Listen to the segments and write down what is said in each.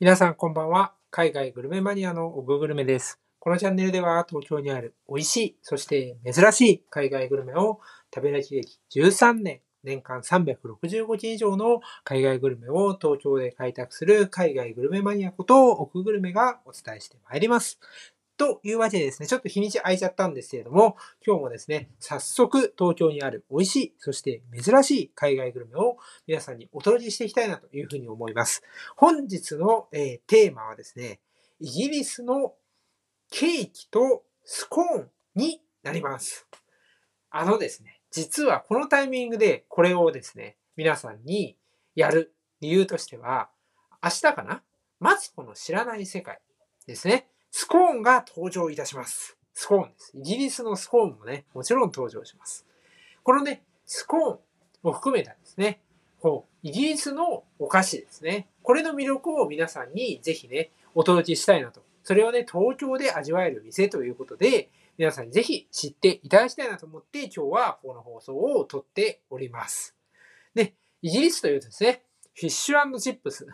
皆さんこんばんは。海外グルメマニアのオググルメです。このチャンネルでは東京にある美味しい、そして珍しい海外グルメを食べ歴歴13年、年間365日以上の海外グルメを東京で開拓する海外グルメマニアことオググルメがお伝えしてまいります。というわけでですね、ちょっと日にち空いちゃったんですけれども、今日もですね、早速東京にある美味しい、そして珍しい海外グルメを皆さんにお届けしていきたいなというふうに思います。本日の、えーテーマはですね、イギリスのケーキとスコーンになります。あのですね、実はこのタイミングでこれをですね、皆さんにやる理由としては、明日かな？マツコの知らない世界ですね。スコーンが登場いたします。スコーンです。イギリスのスコーンもね、もちろん登場します。このね、スコーンを含めたですね、こう、イギリスのお菓子ですね。これの魅力を皆さんにぜひね、お届けしたいなと。それをね、東京で味わえる店ということで、皆さんにぜひ知っていただきたいなと思って、今日はこの放送を撮っております。で、イギリスというとですね、フィッシュチップス。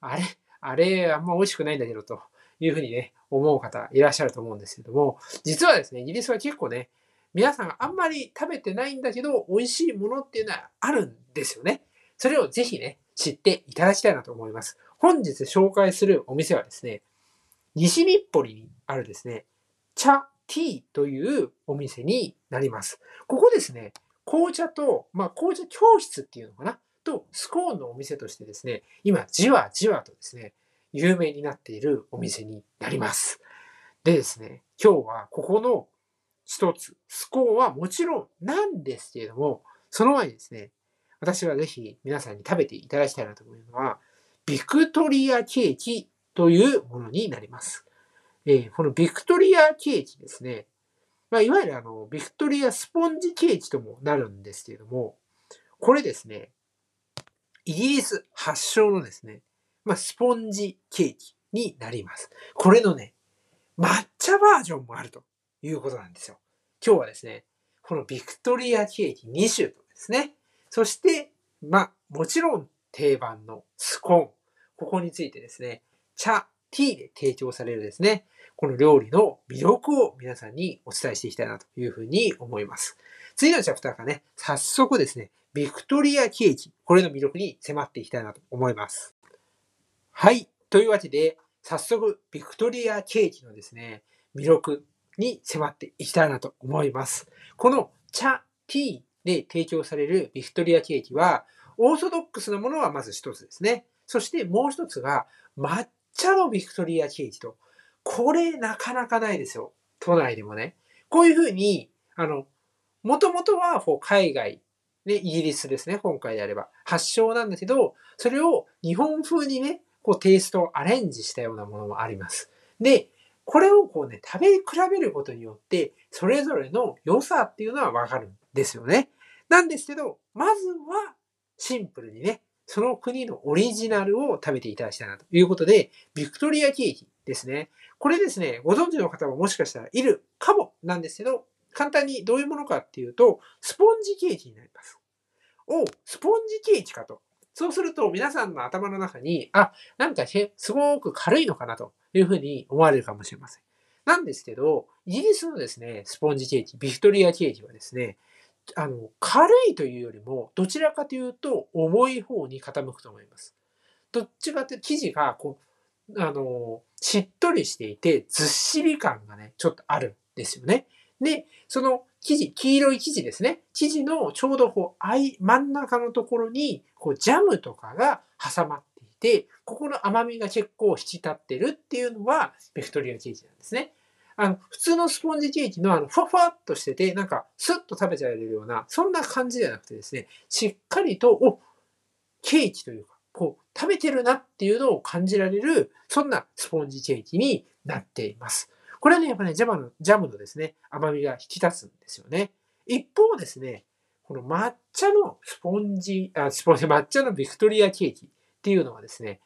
あれ、あれ、あんま美味しくないんだけど、というふうにね、思う方いらっしゃると思うんですけども、実はですね、イギリスは結構ね、皆さんあんまり食べてないんだけど、美味しいものっていうのはあるんですよね。それをぜひね、知っていただきたいなと思います。本日紹介するお店はですね、西日暮里にあるですね、茶ティーというお店になります。ここですね、紅茶と、まあ紅茶教室っていうのかな？と、スコーンのお店としてですね、今じわじわとですね、有名になっているお店になります。でですね、今日はここの一つ、スコーンはもちろんなんですけれども、その前にですね、私はぜひ皆さんに食べていただきたいなと思うのは、ビクトリアケーキというものになります。えーこのビクトリアケーキですね、まあ、いわゆるあの、ビクトリアスポンジケーキともなるんですけれども、これですね、イギリス発祥のですね、まあ、スポンジケーキになります。これのね、抹茶バージョンもあるということなんですよ。今日はですね、このビクトリアケーキ2種とですね、そして、まあ、もちろん定番のスコーン。ここについてですね、茶、ティーで提供されるですね、この料理の魅力を皆さんにお伝えしていきたいなというふうに思います。次のチャプターがね、早速ですね、ビクトリアケーキ、これの魅力に迫っていきたいなと思います。はい。というわけで、早速、ビクトリアケーキのですね、魅力に迫っていきたいなと思います。この茶、ティーで提供されるビクトリアケーキは、オーソドックスなものはまず一つですね。そしてもう一つが、抹茶のビクトリアケーキと。これなかなかないですよ。都内でもね。こういうふうに、あの、もともとはこう海外、ね、イギリスですね、今回であれば。発祥なんだけど、それを日本風にね、こうテイストをアレンジしたようなものもあります。で、これをこうね、食べ比べることによって、それぞれの良さっていうのはわかるんですよね。なんですけど、まずはシンプルにね、その国のオリジナルを食べていただきたいなということで、ビクトリアケーキですね。これですね、ご存知の方ももしかしたらいるかもなんですけど、簡単にどういうものかっていうと、スポンジケーキになります。おスポンジケーキかと。そうすると皆さんの頭の中に、あ、なんかすごく軽いのかなというふうに思われるかもしれません。なんですけど、イギリスのですね、スポンジケーキ、ビクトリアケーキはですね、あの、軽いというよりも、どちらかというと、重い方に傾くと思います。どっちかというと、生地が、こう、あの、しっとりしていて、ずっしり感がね、ちょっとあるんですよね。で、その生地、黄色い生地ですね。生地のちょうどこう、あい、真ん中のところに、こう、ジャムとかが挟まっていて、ここの甘みが結構引き立ってるっていうのは、ビクトリアケーキなんですね。あの、普通のスポンジケーキのあの、ふわふわっとしてて、なんか、スッと食べちゃえるような、そんな感じじゃなくてですね、しっかりと、お、ケーキというか、こう、食べてるなっていうのを感じられる、そんなスポンジケーキになっています。これはね、やっぱね、ジャムの、ジャムのですね、甘みが引き立つんですよね。一方ですね、この抹茶のスポンジ、あ、スポンジ、抹茶のビクトリアケーキっていうのはですね、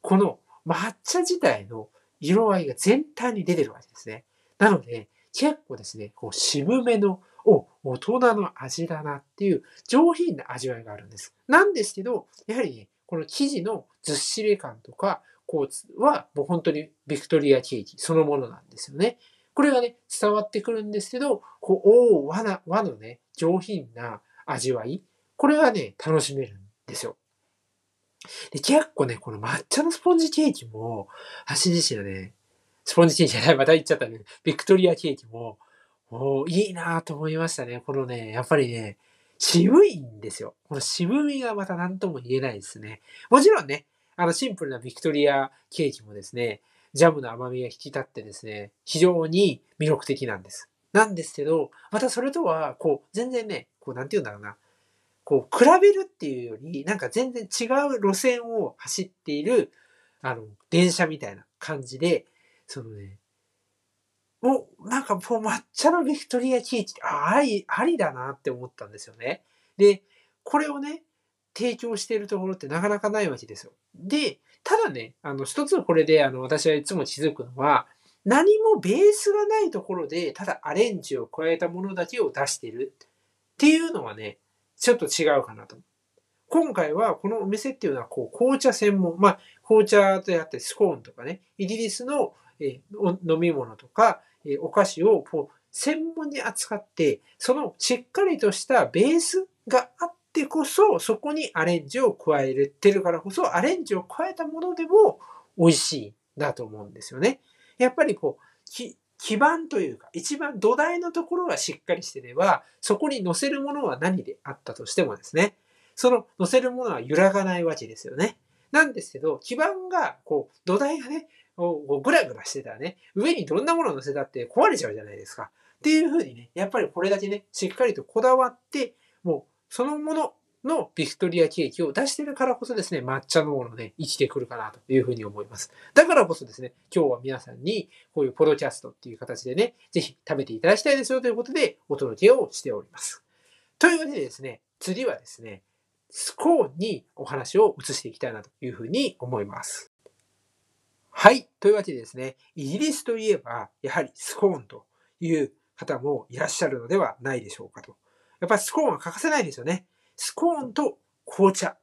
この抹茶自体の色合いが全体に出てるわけですね。なので、結構ですね、こう渋めの、お、大人の味だなっていう上品な味わいがあるんです。なんですけど、やはりね、この生地のずっしり感とか、コーツはもう本当にビクトリアケーキそのものなんですよね。これがね、伝わってくるんですけど、こう、お和な、和のね、上品な味わい。これはね、楽しめるんですよ。で、結構ね、この抹茶のスポンジケーキも、橋自身はね、スポンジケーキじゃない、また言っちゃったね。ビクトリアケーキも、おいいなと思いましたね。このね、やっぱりね、渋いんですよ。この渋みがまた何とも言えないですね。もちろんね、あのシンプルなビクトリアケーキもですね、ジャムの甘みが引き立ってですね、非常に魅力的なんです。なんですけど、またそれとは、こう、全然ね、こう、なんて言うんだろうな。こう、比べるっていうより、なんか全然違う路線を走っている、あの、電車みたいな感じで、そのね、もう、なんかもう抹茶のビクトリアケーキって、あり、ありだなって思ったんですよね。で、これをね、提供しているところってなかなかないわけですよ。で、ただね、あの、一つこれで、あの、私はいつも気づくのは、何もベースがないところで、ただアレンジを加えたものだけを出してるっていうのはね、ちょっと違うかなと。今回はこのお店っていうのは、こう、紅茶専門、まあ、紅茶とやってスコーンとかね、イギリスの、飲み物とか、お菓子をこう専門に扱って、そのしっかりとしたベースがあっててこそ、そこにアレンジを加えてるからこそ、アレンジを加えたものでも美味しいんだと思うんですよね。やっぱりこう、基盤というか、一番土台のところがしっかりしてれば、そこに乗せるものは何であったとしてもですね、その乗せるものは揺らがないわけですよね。なんですけど、基盤が、こう、土台がね、グラグラしてたらね、上にどんなものを乗せたって壊れちゃうじゃないですか。っていうふうにね、やっぱりこれだけね、しっかりとこだわって、もうそのもののビクトリアケーキを出してるからこそですね、抹茶のものね、生きてくるかなというふうに思います。だからこそですね、今日は皆さんにこういうポドキャストっていう形でね、ぜひ食べていただきたいですよということでお届けをしております。というわけでですね、次はですね、スコーンにお話を移していきたいなというふうに思います。はい。というわけでですね、イギリスといえば、やはりスコーンという方もいらっしゃるのではないでしょうかと。やっぱりスコーンは欠かせないですよね。スコーンと紅茶。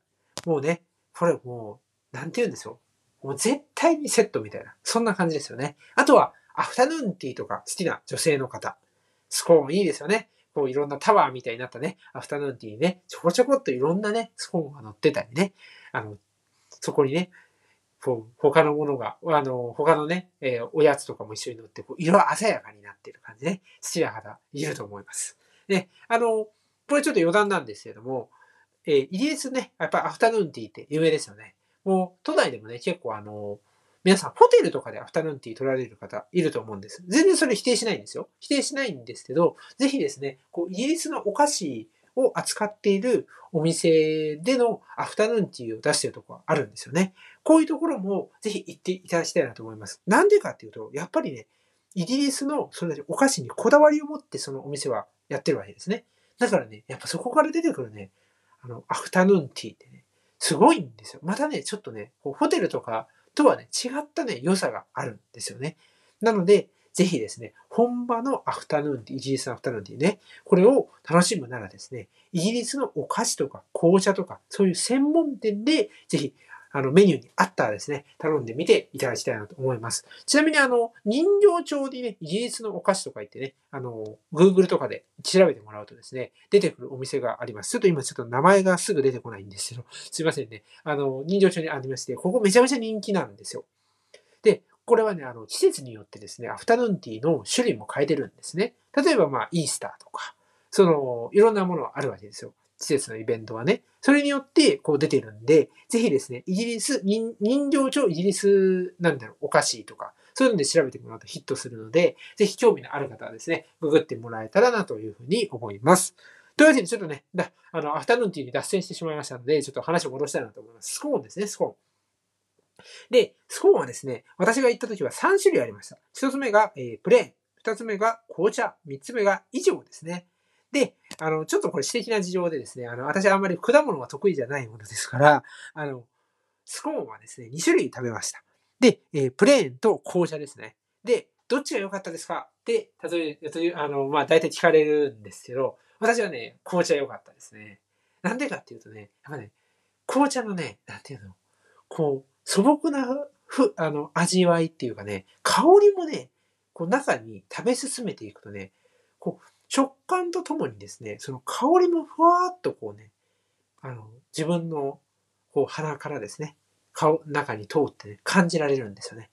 もうね、これもう、なんて言うんですよ。もう絶対にセットみたいな。そんな感じですよね。あとは、アフタヌーンティーとか好きな女性の方。スコーンいいですよね。こういろんなタワーみたいになったね、アフタヌーンティーにね、ちょこちょこっといろんなね、スコーンが乗ってたりね。あの、そこにね、こう、他のものが、あの、他のね、えー、おやつとかも一緒に乗って、こう、色鮮やかになってる感じね、好きな方いると思います。で、あの、これちょっと余談なんですけども、えー、イギリスね、やっぱアフタヌーンティーって有名ですよね。もう、都内でもね、結構あの、皆さん、ホテルとかでアフタヌーンティー取られる方いると思うんです。全然それ否定しないんですよ。否定しないんですけど、ぜひですね、こう、イギリスのお菓子を扱っているお店でのアフタヌーンティーを出しているところがあるんですよね。こういうところもぜひ行っていただきたいなと思います。なんでかっていうと、やっぱりね、イギリスのそれお菓子にこだわりを持ってそのお店はやってるわけですね。だからね、やっぱそこから出てくるね、あの、アフタヌーンティーってね、すごいんですよ。またね、ちょっとね、ホテルとかとはね、違ったね、良さがあるんですよね。なので、ぜひですね、本場のアフタヌーンティー、イギリスのアフタヌーンティーね、これを楽しむならですね、イギリスのお菓子とか紅茶とか、そういう専門店で、ぜひあの、メニューにあったらですね、頼んでみていただきたいなと思います。ちなみにあの、人形町にね、イギリスのお菓子とか言ってね、あの、Google とかで調べてもらうとですね、出てくるお店があります。ちょっと今ちょっと名前がすぐ出てこないんですけど、すいませんね。あの、人形町にありまして、ここめちゃめちゃ人気なんですよ。で、これはね、あの、季節によってですね、アフタヌーンティーの種類も変えてるんですね。例えばまあ、イースターとか、その、いろんなものがあるわけですよ。季節のイベントはね。それによってこう出てるんで、ぜひですね、イギリス、人形町イギリスなんだろう、お菓子とか、そういうので調べてもらうとヒットするので、ぜひ興味のある方はですね、ググってもらえたらなというふうに思います。というわけで、ちょっとね、だあの、アフタヌーンティーに脱線してしまいましたので、ちょっと話を戻したいなと思います。スコーンですね、スコーン。で、スコーンはですね、私が行った時は3種類ありました。1つ目が、えー、プレーン。2つ目が紅茶。3つ目が以上ですね。で、あの、ちょっとこれ私的な事情でですね、あの、私あんまり果物が得意じゃないものですから、あの、スコーンはですね、2種類食べました。で、えー、プレーンと紅茶ですね。で、どっちが良かったですか？って、例えば、あの、まあ、大体聞かれるんですけど、私はね、紅茶良かったですね。なんでかっていうとね、やっぱね、紅茶のね、なんていうの、こう、素朴なふ、あの、味わいっていうかね、香りもね、こう中に食べ進めていくとね、こう、食感とともにですね、その香りもふわーっとこうね、あの、自分のこう鼻からですね、顔、中に通ってね、感じられるんですよね。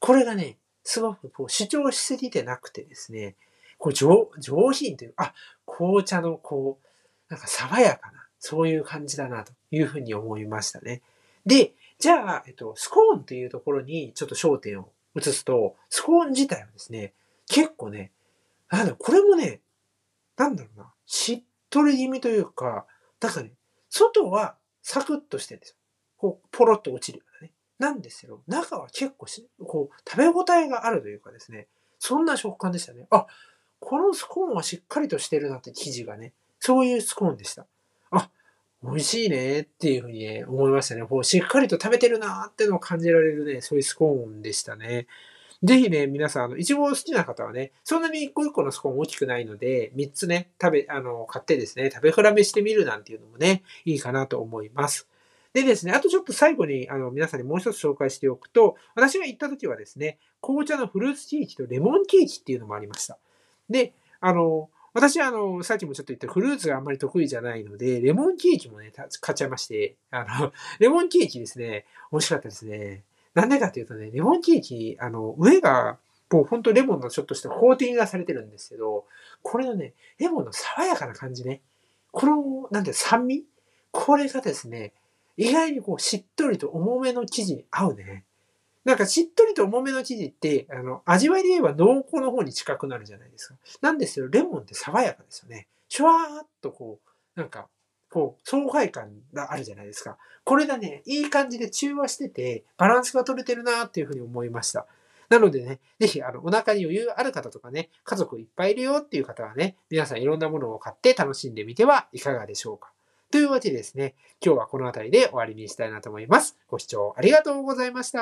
これがね、すごくこう主張しすぎてなくてですね、こう上上品という、あ、紅茶のこう、なんか爽やかな、そういう感じだなというふうに思いましたね。で、じゃあ、えっと、スコーンというところにちょっと焦点を移すと、スコーン自体はですね、結構ね、なんだこれもね、なんだろうな、しっとり気味というか、なんかね、外はサクッとしてるんですよ。こう、ポロッと落ちるようなね。なんですけど、中は結構し、こう、食べ応えがあるというかですね、そんな食感でしたね。あ、このスコーンはしっかりとしてるなって生地がね、そういうスコーンでした。あ、美味しいねっていうふうにね、思いましたね。こう、しっかりと食べてるなーってのを感じられるね、そういうスコーンでしたね。ぜひね、皆さん、あの、いちご好きな方はね、そんなに一個一個のスコーン大きくないので、三つね、食べ、あの、買ってですね、食べ比べしてみるなんていうのもね、いいかなと思います。でですね、あとちょっと最後に、あの、皆さんにもう一つ紹介しておくと、私が行った時はですね、紅茶のフルーツケーキとレモンケーキっていうのもありました。で、あの、私はあの、さっきもちょっと言ったフルーツがあんまり得意じゃないので、レモンケーキもね、買っちゃいまして、あの、レモンケーキですね、美味しかったですね。なんでかっていうとね、レモンケーキ、あの、上が、もうほんとレモンのちょっとしたコーティングがされてるんですけど、これのね、レモンの爽やかな感じね。この、なんて酸味？これがですね、意外にこう、しっとりと重めの生地に合うね。なんかしっとりと重めの生地って、あの、味わいで言えば濃厚の方に近くなるじゃないですか。なんですけど、レモンって爽やかですよね。シュワーっとこう、なんか、こう、爽快感があるじゃないですか。これがね、いい感じで中和してて、バランスが取れてるなっていうふうに思いました。なのでね、ぜひ、あの、お腹に余裕ある方とかね、家族いっぱいいるよっていう方はね、皆さんいろんなものを買って楽しんでみてはいかがでしょうか。というわけでですね、今日はこの辺りで終わりにしたいなと思います。ご視聴ありがとうございました。